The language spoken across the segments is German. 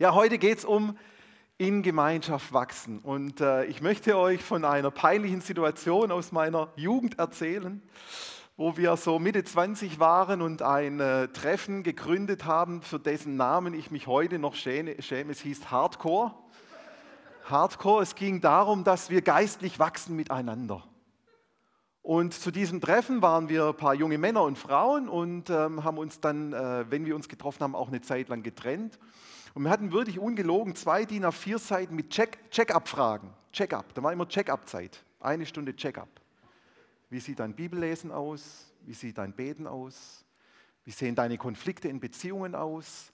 Ja, heute geht es um in Gemeinschaft wachsen. Und äh, ich möchte euch von einer peinlichen Situation aus meiner Jugend erzählen, wo wir so Mitte 20 waren und ein äh, Treffen gegründet haben, für dessen Namen ich mich heute noch schäme. schäme. Es hieß Hardcore. Hardcore, es ging darum, dass wir geistlich wachsen miteinander. Und zu diesem Treffen waren wir ein paar junge Männer und Frauen und ähm, haben uns dann, äh, wenn wir uns getroffen haben, auch eine Zeit lang getrennt. Und wir hatten wirklich ungelogen zwei DIN A4 Seiten mit Check-up-Fragen. Check-up, da war immer Check-up-Zeit. Eine Stunde Check-up. Wie sieht dein Bibellesen aus? Wie sieht dein Beten aus? Wie sehen deine Konflikte in Beziehungen aus?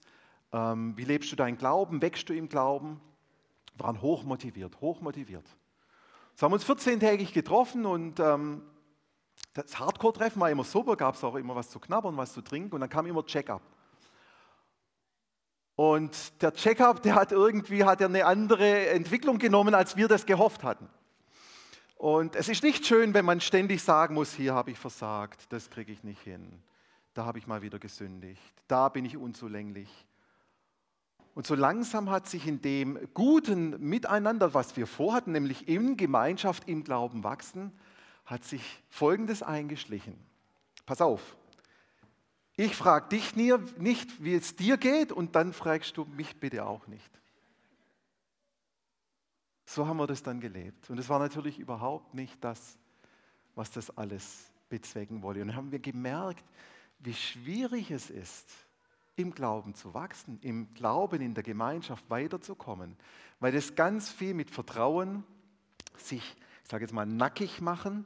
Ähm, wie lebst du deinen Glauben? Wächst du im Glauben? Wir waren hochmotiviert, hochmotiviert. So haben wir uns 14-tägig getroffen und ähm, das Hardcore-Treffen war immer super, gab es auch immer was zu knabbern, was zu trinken und dann kam immer Check-up. Und der Checkup, der hat irgendwie hat er eine andere Entwicklung genommen, als wir das gehofft hatten. Und es ist nicht schön, wenn man ständig sagen muss, hier habe ich versagt, das kriege ich nicht hin, da habe ich mal wieder gesündigt, da bin ich unzulänglich. Und so langsam hat sich in dem guten Miteinander, was wir vorhatten, nämlich in Gemeinschaft, im Glauben wachsen, hat sich Folgendes eingeschlichen. Pass auf, ich frage dich nicht, wie es dir geht, und dann fragst du mich bitte auch nicht. So haben wir das dann gelebt. Und es war natürlich überhaupt nicht das, was das alles bezwecken wollte. Und dann haben wir gemerkt, wie schwierig es ist, im Glauben zu wachsen, im Glauben in der Gemeinschaft weiterzukommen, weil das ganz viel mit Vertrauen, sich, ich sage jetzt mal, nackig machen,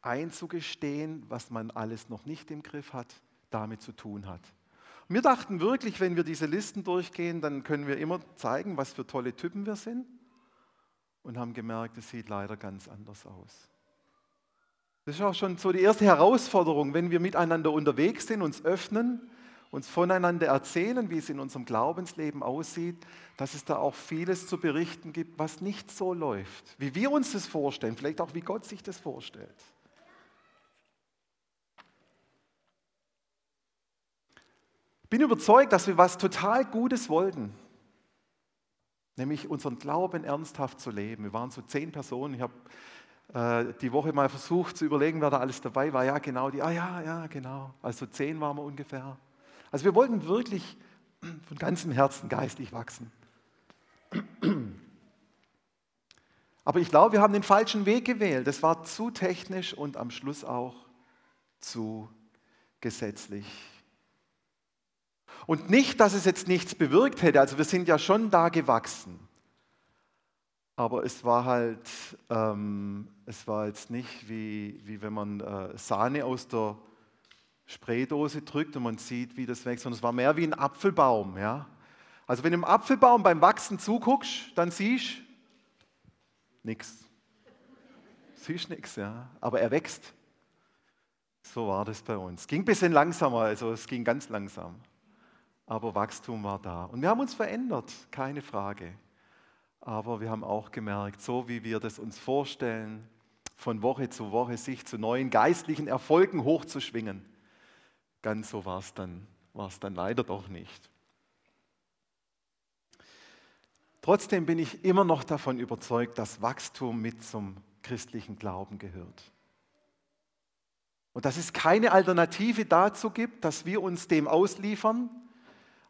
einzugestehen, was man alles noch nicht im Griff hat, damit zu tun hat. Wir dachten wirklich, wenn wir diese Listen durchgehen, dann können wir immer zeigen, was für tolle Typen wir sind und haben gemerkt, es sieht leider ganz anders aus. Das ist auch schon so die erste Herausforderung, wenn wir miteinander unterwegs sind, uns öffnen, uns voneinander erzählen, wie es in unserem Glaubensleben aussieht, dass es da auch vieles zu berichten gibt, was nicht so läuft, wie wir uns das vorstellen, vielleicht auch wie Gott sich das vorstellt. Bin überzeugt, dass wir was total Gutes wollten, nämlich unseren Glauben ernsthaft zu leben. Wir waren so zehn Personen. Ich habe äh, die Woche mal versucht zu überlegen, wer da alles dabei war. Ja, genau, die, ah ja, ja, genau. Also zehn waren wir ungefähr. Also wir wollten wirklich von ganzem Herzen geistig wachsen. Aber ich glaube, wir haben den falschen Weg gewählt. Das war zu technisch und am Schluss auch zu gesetzlich. Und nicht, dass es jetzt nichts bewirkt hätte, also wir sind ja schon da gewachsen. Aber es war halt, ähm, es war jetzt nicht wie, wie wenn man äh, Sahne aus der Spraydose drückt und man sieht, wie das wächst, sondern es war mehr wie ein Apfelbaum. Ja? Also wenn du im Apfelbaum beim Wachsen zuguckst, dann siehst du nichts. Siehst nichts, ja. Aber er wächst. So war das bei uns. Ging ein bisschen langsamer, also es ging ganz langsam aber Wachstum war da. Und wir haben uns verändert, keine Frage. Aber wir haben auch gemerkt, so wie wir das uns vorstellen, von Woche zu Woche sich zu neuen geistlichen Erfolgen hochzuschwingen, ganz so war es dann, dann leider doch nicht. Trotzdem bin ich immer noch davon überzeugt, dass Wachstum mit zum christlichen Glauben gehört. Und dass es keine Alternative dazu gibt, dass wir uns dem ausliefern,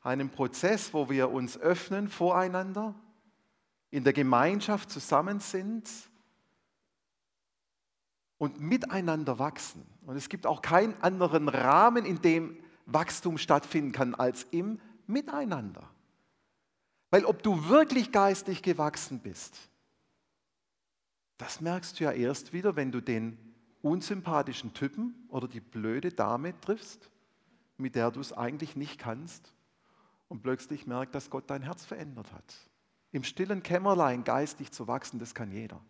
einem Prozess, wo wir uns öffnen voreinander, in der Gemeinschaft zusammen sind und miteinander wachsen. Und es gibt auch keinen anderen Rahmen, in dem Wachstum stattfinden kann, als im Miteinander. Weil ob du wirklich geistig gewachsen bist, das merkst du ja erst wieder, wenn du den unsympathischen Typen oder die blöde Dame triffst, mit der du es eigentlich nicht kannst und plötzlich merkt, dass Gott dein Herz verändert hat. Im stillen Kämmerlein geistig zu wachsen, das kann jeder.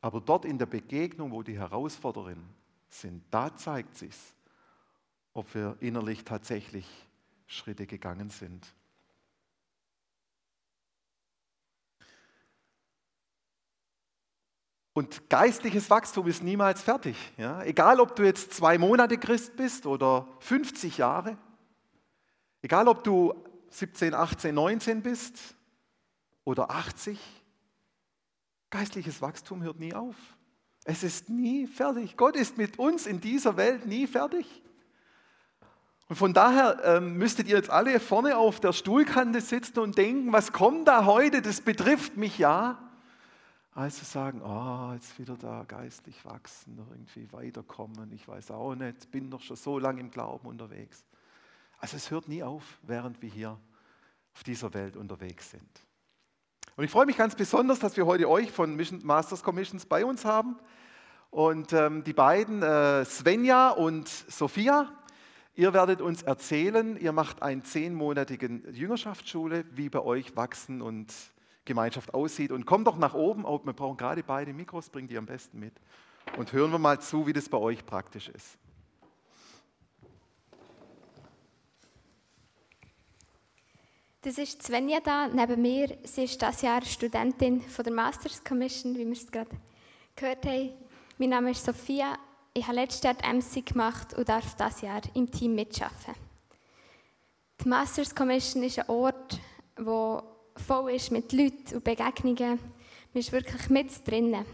Aber dort in der Begegnung, wo die Herausforderungen sind, da zeigt sich, ob wir innerlich tatsächlich Schritte gegangen sind. Und geistliches Wachstum ist niemals fertig. Ja? Egal, ob du jetzt zwei Monate Christ bist oder 50 Jahre. Egal, ob du 17, 18, 19 bist oder 80, geistliches Wachstum hört nie auf. Es ist nie fertig. Gott ist mit uns in dieser Welt nie fertig. Und von daher ähm, müsstet ihr jetzt alle vorne auf der Stuhlkante sitzen und denken, was kommt da heute, das betrifft mich ja. Also sagen, oh, jetzt wieder da geistlich wachsen, irgendwie weiterkommen, ich weiß auch nicht, bin doch schon so lange im Glauben unterwegs. Also es hört nie auf, während wir hier auf dieser Welt unterwegs sind. Und ich freue mich ganz besonders, dass wir heute euch von Mission Masters Commissions bei uns haben. Und ähm, die beiden, äh, Svenja und Sophia, ihr werdet uns erzählen, ihr macht eine zehnmonatige Jüngerschaftsschule, wie bei euch Wachsen und Gemeinschaft aussieht. Und kommt doch nach oben, oh, wir brauchen gerade beide Mikros, bringt die am besten mit. Und hören wir mal zu, wie das bei euch praktisch ist. Das ist Svenja da, neben mir. Sie ist das Jahr Studentin von der Masters Commission, wie wir es gerade gehört haben. Mein Name ist Sophia. Ich habe letztes Jahr die MC gemacht und darf das Jahr im Team mitarbeiten. Die Masters Commission ist ein Ort, wo voll ist mit Leuten und Begegnungen. Man ist wirklich mit drinnen.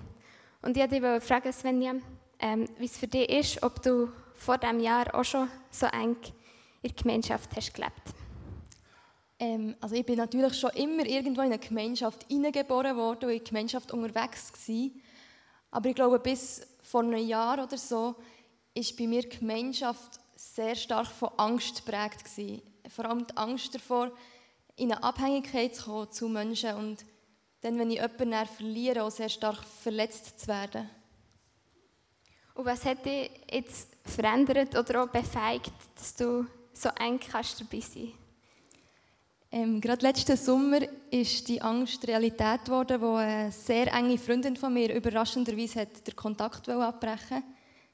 Und ich wollte dich fragen, Svenja, ähm, wie es für dich ist, ob du vor diesem Jahr auch schon so eng in der Gemeinschaft hast gelebt hast. Ähm, also ich bin natürlich schon immer irgendwo in eine Gemeinschaft hineingeboren worden und in der Gemeinschaft unterwegs gewesen. Aber ich glaube, bis vor einem Jahr oder so ist bei mir die Gemeinschaft sehr stark von Angst geprägt gewesen. Vor allem die Angst davor, in eine Abhängigkeit zu kommen zu Menschen und dann, wenn ich jemanden verliere, auch sehr stark verletzt zu werden. Und was hat dich jetzt verändert oder auch befähigt, dass du so eng kannst dabei sein ähm, gerade letzten Sommer ist die Angst Realität geworden, wo eine sehr enge Freundin von mir überraschenderweise hat den Kontakt abbrechen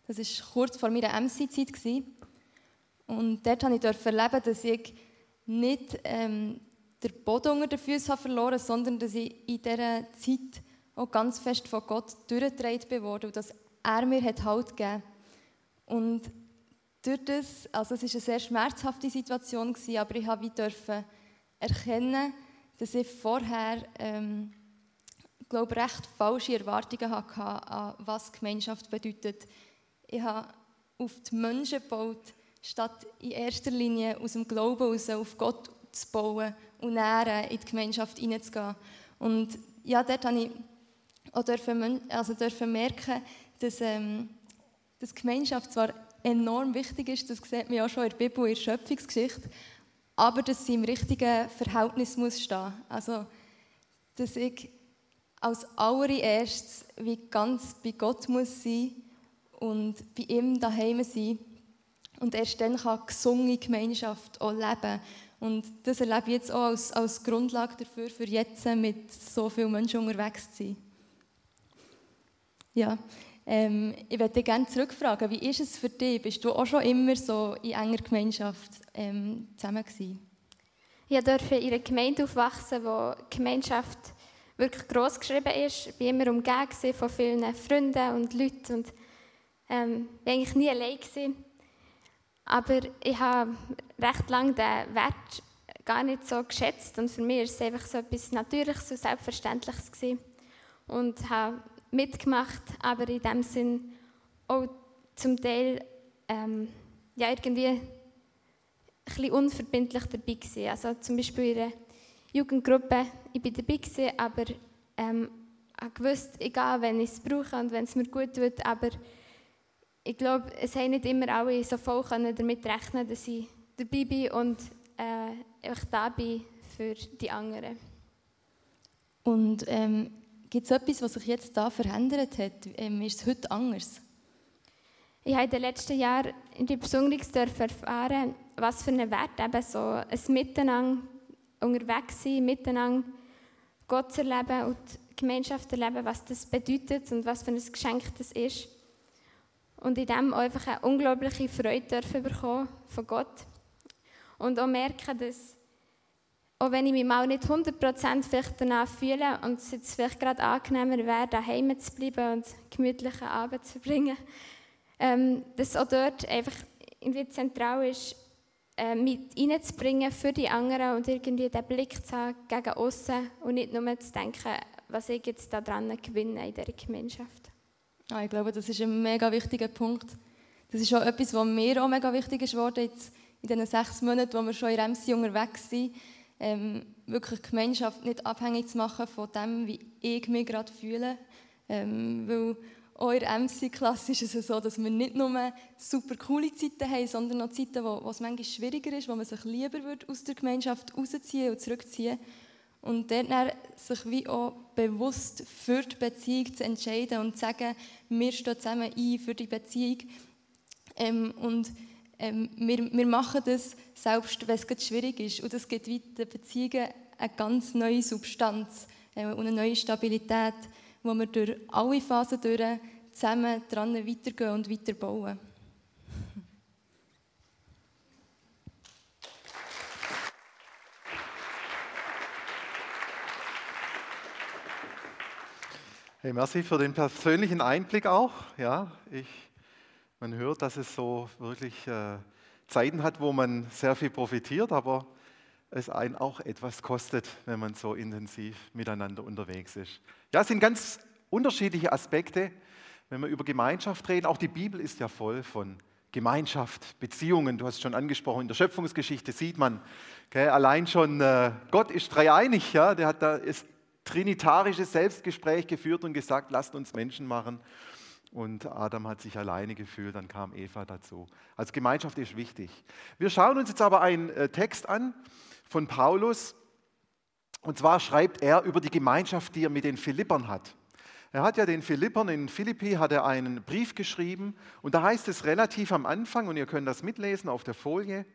Das war kurz vor meiner MC-Zeit. Und dort durfte ich erleben, dass ich nicht ähm, den Boden unter den Füßen verloren habe, sondern dass ich in dieser Zeit auch ganz fest von Gott durchgetragen wurde und dass er mir Halt gegeben Und durch das, also es war eine sehr schmerzhafte Situation, aber ich durfte erkennen, dass ich vorher, ähm, glaube recht falsche Erwartungen hatte an was Gemeinschaft bedeutet. Ich habe auf die Menschen gebaut, statt in erster Linie aus dem Glauben heraus auf Gott zu bauen und näher in die Gemeinschaft hineinzugehen. Und ja, dort habe ich auch dürfen, also dürfen merken, dass, ähm, dass Gemeinschaft zwar enorm wichtig ist, das sieht man auch schon in der Bibel, in der Schöpfungsgeschichte, aber dass sie im richtigen Verhältnis muss stehen. Also, dass ich als allererstes wie ganz bei Gott muss sein und bei ihm daheim sein und erst dann kann gesungene Gemeinschaft auch leben. Und das erlebe ich jetzt auch als, als Grundlage dafür, für jetzt mit so vielen Menschen unterwegs zu sein. Ja, ähm, ich würde dich gerne zurückfragen, wie ist es für dich? Bist du auch schon immer so in enger Gemeinschaft ähm, zusammen gewesen? Ich durfte in einer Gemeinde aufwachsen, wo die Gemeinschaft wirklich gross geschrieben ist. Ich war immer umgeben von vielen Freunden und Leuten und ähm, war eigentlich nie allein. Gewesen. Aber ich habe recht lange den Wert gar nicht so geschätzt und für mich war es einfach so etwas Natürliches und Selbstverständliches gewesen. und habe mitgemacht, aber in dem Sinn auch zum Teil ähm, ja, irgendwie ein bisschen unverbindlich dabei gewesen. Also zum Beispiel in der Jugendgruppe, ich war dabei gewesen, aber ähm, ich gewusst, egal, wenn ich es brauche und wenn es mir gut tut, aber ich glaube, es haben nicht immer alle so voll damit rechnen dass ich dabei bin und äh, einfach da bin für die anderen. Und ähm, Gibt es etwas, was sich jetzt da verändert hat? Ähm, ist es heute anders? Ich habe in den letzten Jahren in die Besonderung erfahren, was für einen Wert eben so ein Miteinander unterwegs sein, miteinander Gott zu erleben und die Gemeinschaft zu erleben, was das bedeutet und was für ein Geschenk das ist. Und in dem einfach eine unglaubliche Freude dürfen bekommen von Gott. Und auch merken, dass auch wenn ich mich mal nicht 100% vielleicht danach fühle und es jetzt vielleicht gerade angenehmer wäre, daheim zu bleiben und gemütliche Abend zu verbringen, ähm, dass auch dort einfach irgendwie zentral ist, äh, mit reinzubringen für die anderen und irgendwie den Blick zu haben gegen außen und nicht nur zu denken, was ich jetzt daran gewinne in dieser Gemeinschaft. Ah, ich glaube, das ist ein mega wichtiger Punkt. Das ist auch etwas, was mir auch mega wichtig ist jetzt in diesen sechs Monaten, wo wir schon in MC unterwegs sind, ähm, wirklich Gemeinschaft nicht abhängig zu machen von dem, wie ich mich gerade fühle. Ähm, weil auch in der MC-Klasse ist es so, dass wir nicht nur super coole Zeiten haben, sondern auch Zeiten, wo, wo es manchmal schwieriger ist, wo man sich lieber würde aus der Gemeinschaft rausziehen und zurückziehen und dort sich wie auch bewusst für die Beziehung zu entscheiden und zu sagen, wir stehen zusammen ein für die Beziehung. Ähm, und ähm, wir, wir machen das, selbst wenn es schwierig ist. Und das gibt den Beziehungen eine ganz neue Substanz äh, und eine neue Stabilität, wo wir durch alle Phasen durch zusammen dran weitergehen und weiterbauen. Hey, merci für den persönlichen Einblick auch. Ja, ich man hört, dass es so wirklich äh, Zeiten hat, wo man sehr viel profitiert, aber es einen auch etwas kostet, wenn man so intensiv miteinander unterwegs ist. Ja, es sind ganz unterschiedliche Aspekte, wenn wir über Gemeinschaft reden. Auch die Bibel ist ja voll von Gemeinschaft, Beziehungen. Du hast schon angesprochen, in der Schöpfungsgeschichte sieht man, okay, allein schon äh, Gott ist dreieinig. Ja, der hat da ist trinitarisches Selbstgespräch geführt und gesagt, lasst uns Menschen machen. Und Adam hat sich alleine gefühlt, dann kam Eva dazu. Also Gemeinschaft ist wichtig. Wir schauen uns jetzt aber einen äh, Text an von Paulus. Und zwar schreibt er über die Gemeinschaft, die er mit den Philippern hat. Er hat ja den Philippern in Philippi hat er einen Brief geschrieben und da heißt es relativ am Anfang und ihr könnt das mitlesen auf der Folie.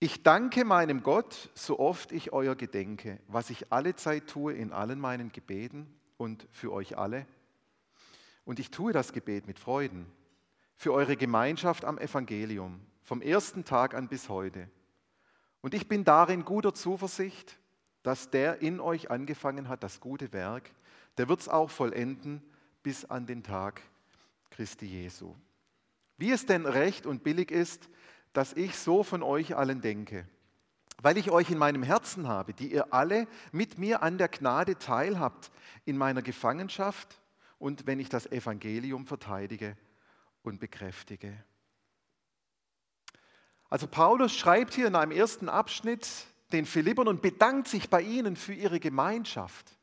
Ich danke meinem Gott, so oft ich euer gedenke, was ich alle Zeit tue in allen meinen Gebeten und für euch alle und ich tue das Gebet mit Freuden für eure Gemeinschaft am Evangelium, vom ersten Tag an bis heute. Und ich bin darin guter Zuversicht, dass der in euch angefangen hat, das gute Werk, der wird es auch vollenden bis an den Tag Christi Jesu. Wie es denn recht und billig ist, dass ich so von euch allen denke, weil ich euch in meinem Herzen habe, die ihr alle mit mir an der Gnade teilhabt in meiner Gefangenschaft und wenn ich das Evangelium verteidige und bekräftige. Also Paulus schreibt hier in einem ersten Abschnitt den Philippern und bedankt sich bei ihnen für ihre Gemeinschaft.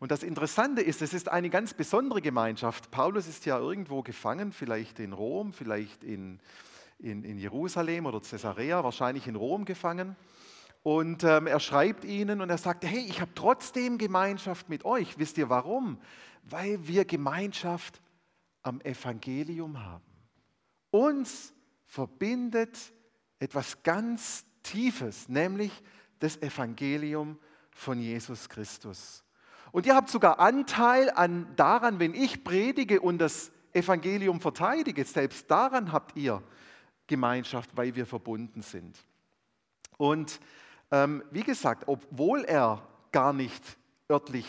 Und das Interessante ist, es ist eine ganz besondere Gemeinschaft. Paulus ist ja irgendwo gefangen, vielleicht in Rom, vielleicht in, in, in Jerusalem oder Caesarea, wahrscheinlich in Rom gefangen. Und ähm, er schreibt ihnen und er sagt, hey, ich habe trotzdem Gemeinschaft mit euch. Wisst ihr warum? Weil wir Gemeinschaft am Evangelium haben. Uns verbindet etwas ganz Tiefes, nämlich das Evangelium von Jesus Christus. Und ihr habt sogar Anteil an, daran, wenn ich predige und das Evangelium verteidige. Selbst daran habt ihr Gemeinschaft, weil wir verbunden sind. Und ähm, wie gesagt, obwohl er gar nicht örtlich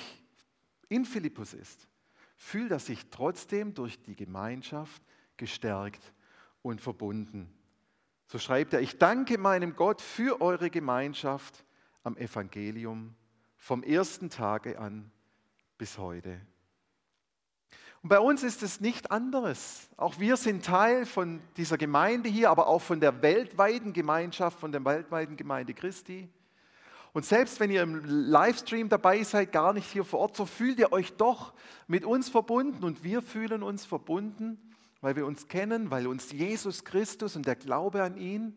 in Philippus ist, fühlt er sich trotzdem durch die Gemeinschaft gestärkt und verbunden. So schreibt er, ich danke meinem Gott für eure Gemeinschaft am Evangelium vom ersten Tage an bis heute. Und bei uns ist es nicht anderes. Auch wir sind Teil von dieser Gemeinde hier, aber auch von der weltweiten Gemeinschaft, von der weltweiten Gemeinde Christi. Und selbst wenn ihr im Livestream dabei seid, gar nicht hier vor Ort, so fühlt ihr euch doch mit uns verbunden und wir fühlen uns verbunden, weil wir uns kennen, weil uns Jesus Christus und der Glaube an ihn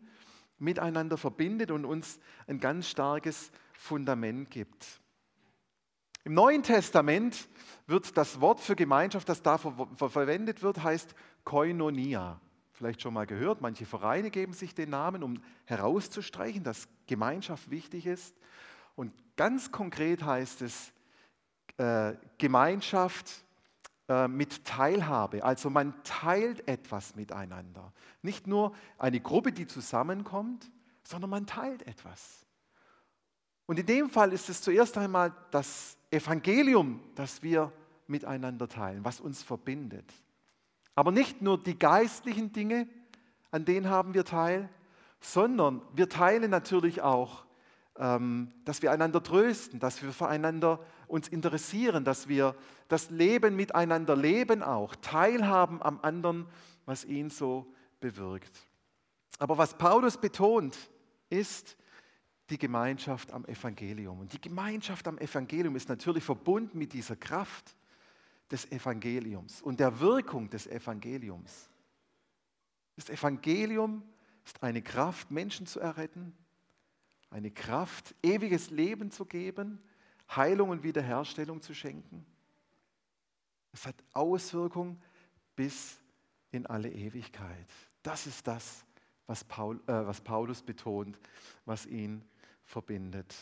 miteinander verbindet und uns ein ganz starkes Fundament gibt. Im Neuen Testament wird das Wort für Gemeinschaft, das da ver ver verwendet wird, heißt Koinonia. Vielleicht schon mal gehört, manche Vereine geben sich den Namen, um herauszustreichen, dass Gemeinschaft wichtig ist. Und ganz konkret heißt es äh, Gemeinschaft äh, mit Teilhabe. Also man teilt etwas miteinander. Nicht nur eine Gruppe, die zusammenkommt, sondern man teilt etwas. Und in dem Fall ist es zuerst einmal das Evangelium, das wir miteinander teilen, was uns verbindet. Aber nicht nur die geistlichen Dinge, an denen haben wir teil, sondern wir teilen natürlich auch, ähm, dass wir einander trösten, dass wir füreinander uns interessieren, dass wir das Leben miteinander leben auch, teilhaben am anderen, was ihn so bewirkt. Aber was Paulus betont, ist die Gemeinschaft am Evangelium. Und die Gemeinschaft am Evangelium ist natürlich verbunden mit dieser Kraft des Evangeliums und der Wirkung des Evangeliums. Das Evangelium ist eine Kraft, Menschen zu erretten, eine Kraft, ewiges Leben zu geben, Heilung und Wiederherstellung zu schenken. Es hat Auswirkungen bis in alle Ewigkeit. Das ist das, was, Paul, äh, was Paulus betont, was ihn verbindet.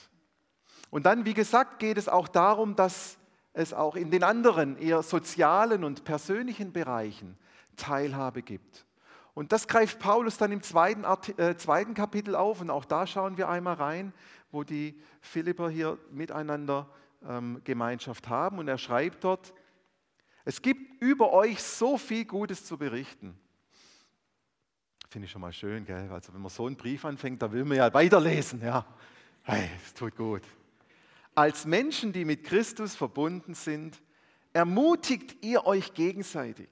Und dann, wie gesagt, geht es auch darum, dass es auch in den anderen eher sozialen und persönlichen Bereichen Teilhabe gibt. Und das greift Paulus dann im zweiten, äh, zweiten Kapitel auf und auch da schauen wir einmal rein, wo die Philipper hier miteinander ähm, Gemeinschaft haben. Und er schreibt dort, es gibt über euch so viel Gutes zu berichten. Finde ich schon mal schön, gell? Also wenn man so einen Brief anfängt, da will man ja weiterlesen, ja. Hey, es tut gut. Als Menschen, die mit Christus verbunden sind, ermutigt ihr euch gegenseitig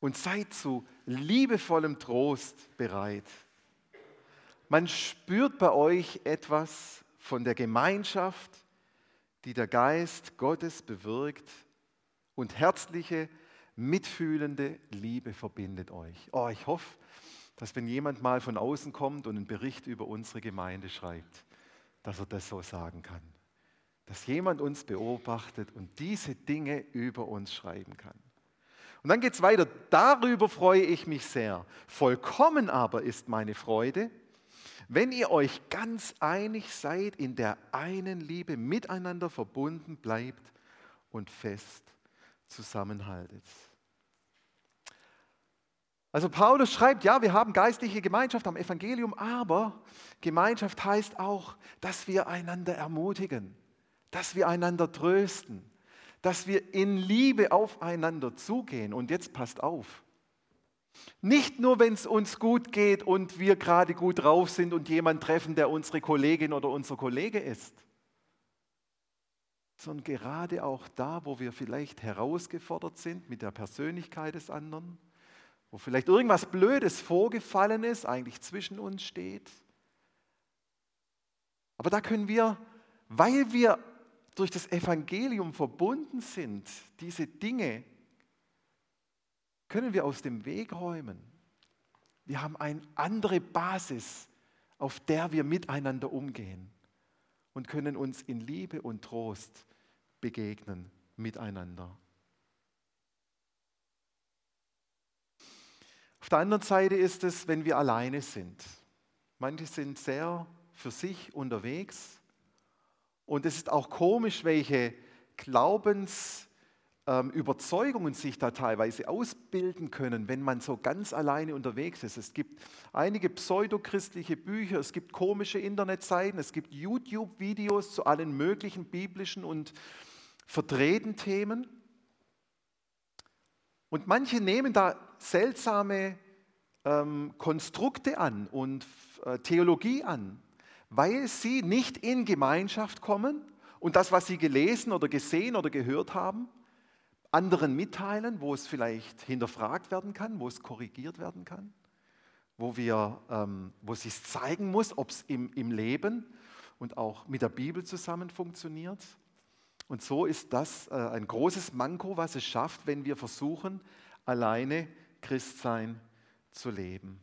und seid zu liebevollem Trost bereit. Man spürt bei euch etwas von der Gemeinschaft, die der Geist Gottes bewirkt und herzliche, mitfühlende Liebe verbindet euch. Oh, ich hoffe, dass wenn jemand mal von außen kommt und einen Bericht über unsere Gemeinde schreibt, dass er das so sagen kann. Dass jemand uns beobachtet und diese Dinge über uns schreiben kann. Und dann geht es weiter. Darüber freue ich mich sehr. Vollkommen aber ist meine Freude, wenn ihr euch ganz einig seid, in der einen Liebe miteinander verbunden bleibt und fest zusammenhaltet. Also Paulus schreibt, ja, wir haben geistliche Gemeinschaft am Evangelium, aber Gemeinschaft heißt auch, dass wir einander ermutigen, dass wir einander trösten, dass wir in Liebe aufeinander zugehen. Und jetzt passt auf. Nicht nur, wenn es uns gut geht und wir gerade gut drauf sind und jemanden treffen, der unsere Kollegin oder unser Kollege ist, sondern gerade auch da, wo wir vielleicht herausgefordert sind mit der Persönlichkeit des anderen, wo vielleicht irgendwas Blödes vorgefallen ist, eigentlich zwischen uns steht. Aber da können wir, weil wir durch das Evangelium verbunden sind, diese Dinge können wir aus dem Weg räumen. Wir haben eine andere Basis, auf der wir miteinander umgehen und können uns in Liebe und Trost begegnen miteinander. Auf der anderen Seite ist es, wenn wir alleine sind. Manche sind sehr für sich unterwegs und es ist auch komisch, welche Glaubensüberzeugungen ähm, sich da teilweise ausbilden können, wenn man so ganz alleine unterwegs ist. Es gibt einige pseudochristliche Bücher, es gibt komische Internetseiten, es gibt YouTube-Videos zu allen möglichen biblischen und verdrehten Themen. Und manche nehmen da seltsame ähm, Konstrukte an und äh, Theologie an weil sie nicht in Gemeinschaft kommen und das, was sie gelesen oder gesehen oder gehört haben, anderen mitteilen, wo es vielleicht hinterfragt werden kann, wo es korrigiert werden kann, wo, wir, ähm, wo es sich zeigen muss, ob es im, im Leben und auch mit der Bibel zusammen funktioniert. Und so ist das äh, ein großes Manko, was es schafft, wenn wir versuchen, alleine Christsein zu leben.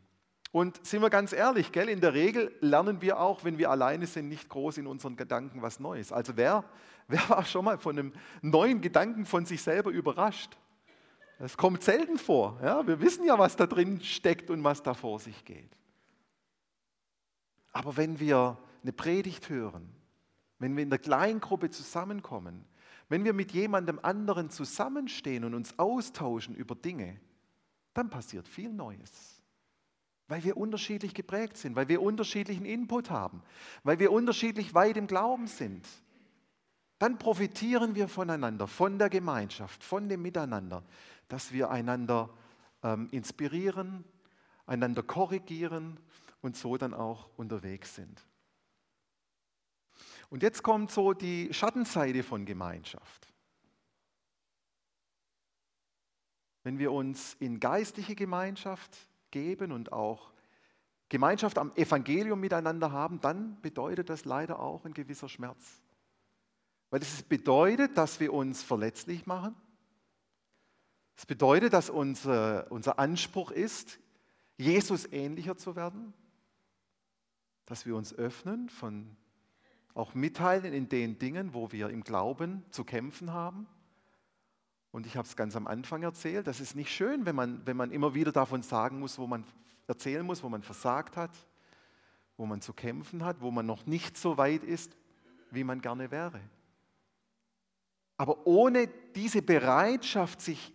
Und sind wir ganz ehrlich, gell, in der Regel lernen wir auch, wenn wir alleine sind, nicht groß in unseren Gedanken was Neues. Also wer, wer war schon mal von einem neuen Gedanken von sich selber überrascht? Das kommt selten vor. Ja? Wir wissen ja, was da drin steckt und was da vor sich geht. Aber wenn wir eine Predigt hören, wenn wir in der Kleingruppe zusammenkommen, wenn wir mit jemandem anderen zusammenstehen und uns austauschen über Dinge, dann passiert viel Neues. Weil wir unterschiedlich geprägt sind, weil wir unterschiedlichen Input haben, weil wir unterschiedlich weit im Glauben sind. Dann profitieren wir voneinander, von der Gemeinschaft, von dem Miteinander, dass wir einander ähm, inspirieren, einander korrigieren und so dann auch unterwegs sind. Und jetzt kommt so die Schattenseite von Gemeinschaft. Wenn wir uns in geistliche Gemeinschaft geben und auch Gemeinschaft am Evangelium miteinander haben, dann bedeutet das leider auch ein gewisser Schmerz. Weil es bedeutet, dass wir uns verletzlich machen. Es bedeutet, dass unser, unser Anspruch ist, Jesus ähnlicher zu werden. Dass wir uns öffnen, von, auch mitteilen in den Dingen, wo wir im Glauben zu kämpfen haben. Und ich habe es ganz am Anfang erzählt, das ist nicht schön, wenn man, wenn man immer wieder davon sagen muss, wo man erzählen muss, wo man versagt hat, wo man zu kämpfen hat, wo man noch nicht so weit ist, wie man gerne wäre. Aber ohne diese Bereitschaft, sich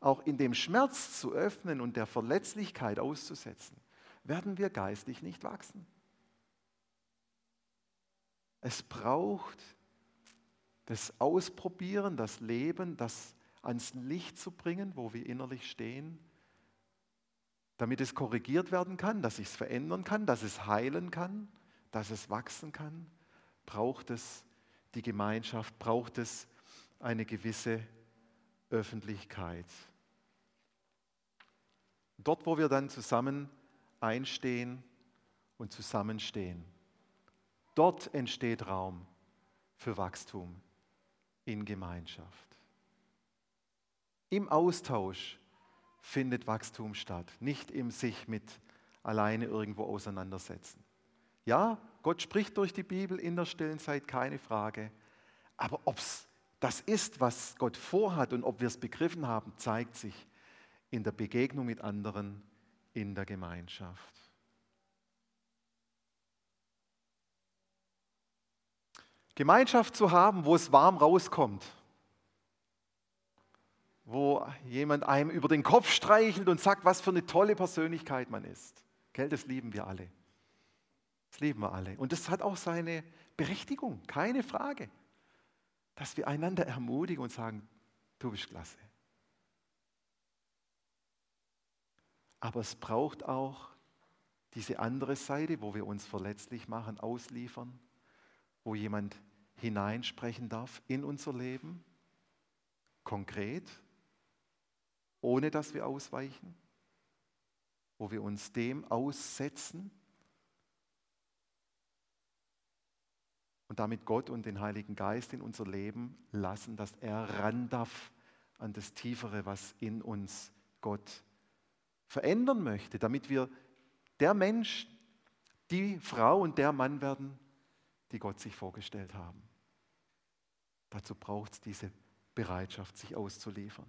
auch in dem Schmerz zu öffnen und der Verletzlichkeit auszusetzen, werden wir geistlich nicht wachsen. Es braucht das Ausprobieren, das Leben, das ans Licht zu bringen, wo wir innerlich stehen, damit es korrigiert werden kann, dass sich es verändern kann, dass es heilen kann, dass es wachsen kann, braucht es die Gemeinschaft, braucht es eine gewisse Öffentlichkeit. Dort, wo wir dann zusammen einstehen und zusammenstehen, dort entsteht Raum für Wachstum in Gemeinschaft. Im Austausch findet Wachstum statt, nicht im sich mit alleine irgendwo auseinandersetzen. Ja, Gott spricht durch die Bibel in der stillen Zeit, keine Frage. Aber ob es das ist, was Gott vorhat und ob wir es begriffen haben, zeigt sich in der Begegnung mit anderen in der Gemeinschaft. Gemeinschaft zu haben, wo es warm rauskommt, wo jemand einem über den Kopf streichelt und sagt, was für eine tolle Persönlichkeit man ist. Gell, das lieben wir alle. Das lieben wir alle. Und das hat auch seine Berechtigung, keine Frage. Dass wir einander ermutigen und sagen, du bist klasse. Aber es braucht auch diese andere Seite, wo wir uns verletzlich machen, ausliefern, wo jemand hineinsprechen darf in unser Leben, konkret, ohne dass wir ausweichen, wo wir uns dem aussetzen? Und damit Gott und den Heiligen Geist in unser Leben lassen, dass er ran darf an das Tiefere, was in uns Gott verändern möchte, damit wir der Mensch, die Frau und der Mann werden, die Gott sich vorgestellt haben. Dazu braucht es diese Bereitschaft, sich auszuliefern.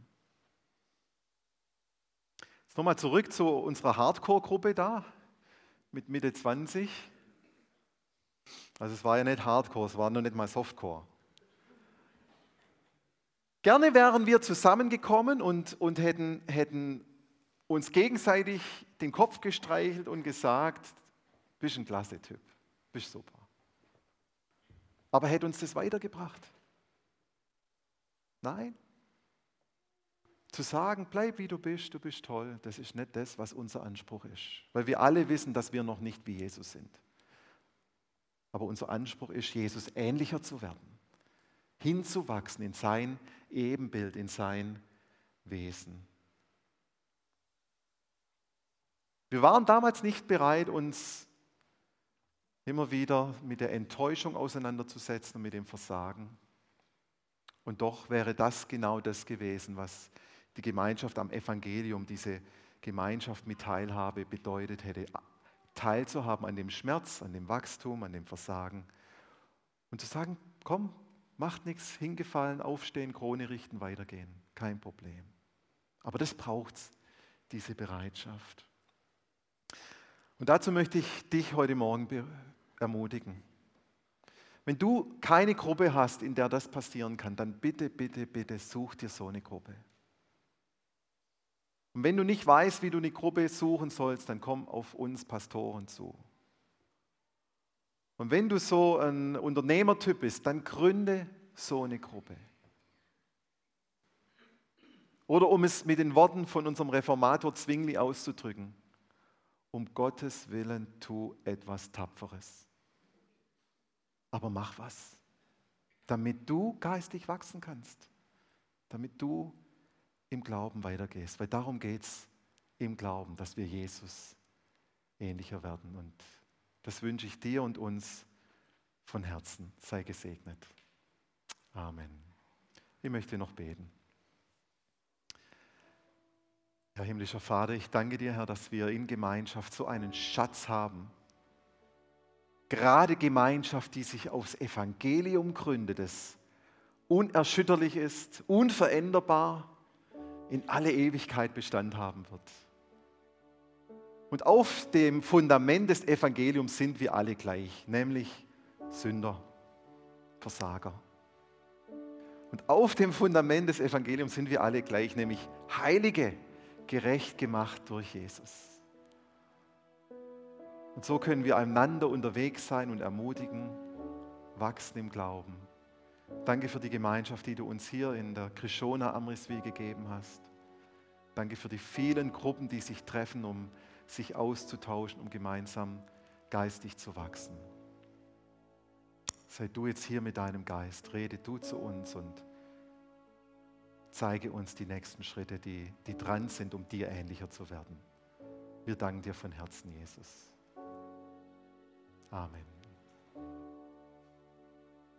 Jetzt nochmal zurück zu unserer Hardcore-Gruppe da mit Mitte 20. Also es war ja nicht Hardcore, es war noch nicht mal Softcore. Gerne wären wir zusammengekommen und, und hätten, hätten uns gegenseitig den Kopf gestreichelt und gesagt, bist ein klasse Typ, bist super. Aber hätte uns das weitergebracht? Nein, zu sagen, bleib wie du bist, du bist toll, das ist nicht das, was unser Anspruch ist. Weil wir alle wissen, dass wir noch nicht wie Jesus sind. Aber unser Anspruch ist, Jesus ähnlicher zu werden, hinzuwachsen in sein Ebenbild, in sein Wesen. Wir waren damals nicht bereit, uns immer wieder mit der Enttäuschung auseinanderzusetzen und mit dem Versagen. Und doch wäre das genau das gewesen, was die Gemeinschaft am Evangelium, diese Gemeinschaft mit Teilhabe bedeutet hätte, teilzuhaben an dem Schmerz, an dem Wachstum, an dem Versagen und zu sagen, komm, macht nichts, hingefallen, aufstehen, Krone richten, weitergehen, kein Problem. Aber das braucht diese Bereitschaft. Und dazu möchte ich dich heute Morgen ermutigen. Wenn du keine Gruppe hast, in der das passieren kann, dann bitte, bitte, bitte such dir so eine Gruppe. Und wenn du nicht weißt, wie du eine Gruppe suchen sollst, dann komm auf uns Pastoren zu. Und wenn du so ein Unternehmertyp bist, dann gründe so eine Gruppe. Oder um es mit den Worten von unserem Reformator Zwingli auszudrücken, um Gottes Willen tu etwas Tapferes. Aber mach was, damit du geistig wachsen kannst, damit du im Glauben weitergehst. Weil darum geht es im Glauben, dass wir Jesus ähnlicher werden. Und das wünsche ich dir und uns von Herzen. Sei gesegnet. Amen. Ich möchte noch beten. Herr himmlischer Vater, ich danke dir, Herr, dass wir in Gemeinschaft so einen Schatz haben. Gerade Gemeinschaft, die sich aufs Evangelium gründet, das unerschütterlich ist, unveränderbar, in alle Ewigkeit Bestand haben wird. Und auf dem Fundament des Evangeliums sind wir alle gleich, nämlich Sünder, Versager. Und auf dem Fundament des Evangeliums sind wir alle gleich, nämlich Heilige, gerecht gemacht durch Jesus. Und so können wir einander unterwegs sein und ermutigen, wachsen im Glauben. Danke für die Gemeinschaft, die du uns hier in der Krishona Amriswil gegeben hast. Danke für die vielen Gruppen, die sich treffen, um sich auszutauschen, um gemeinsam geistig zu wachsen. Sei du jetzt hier mit deinem Geist, rede du zu uns und zeige uns die nächsten Schritte, die, die dran sind, um dir ähnlicher zu werden. Wir danken dir von Herzen, Jesus. Amen.